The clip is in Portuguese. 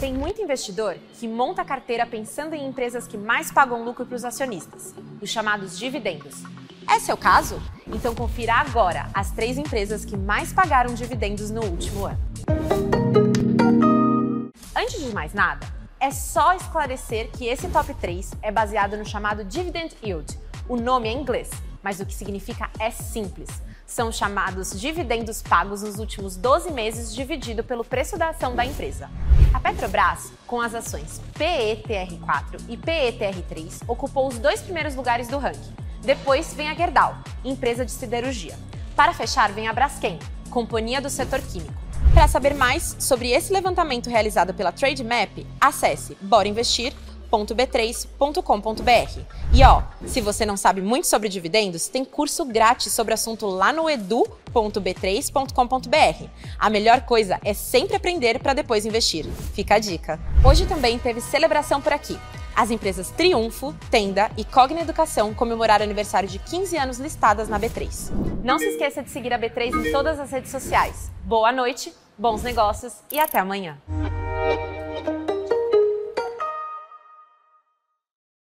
Tem muito investidor que monta a carteira pensando em empresas que mais pagam lucro para os acionistas, os chamados dividendos. É seu caso? Então confira agora as três empresas que mais pagaram dividendos no último ano. Antes de mais nada, é só esclarecer que esse top 3 é baseado no chamado Dividend Yield. O nome é inglês, mas o que significa é simples são chamados dividendos pagos nos últimos 12 meses dividido pelo preço da ação da empresa. A Petrobras, com as ações PETR4 e PETR3, ocupou os dois primeiros lugares do ranking. Depois vem a Gerdau, empresa de siderurgia. Para fechar, vem a Braskem, companhia do setor químico. Para saber mais sobre esse levantamento realizado pela Trademap, acesse Bora Investir b3.com.br. E ó, se você não sabe muito sobre dividendos, tem curso grátis sobre o assunto lá no edu.b3.com.br. A melhor coisa é sempre aprender para depois investir. Fica a dica. Hoje também teve celebração por aqui. As empresas Triunfo, Tenda e Cogna Educação comemoraram aniversário de 15 anos listadas na B3. Não se esqueça de seguir a B3 em todas as redes sociais. Boa noite, bons negócios e até amanhã.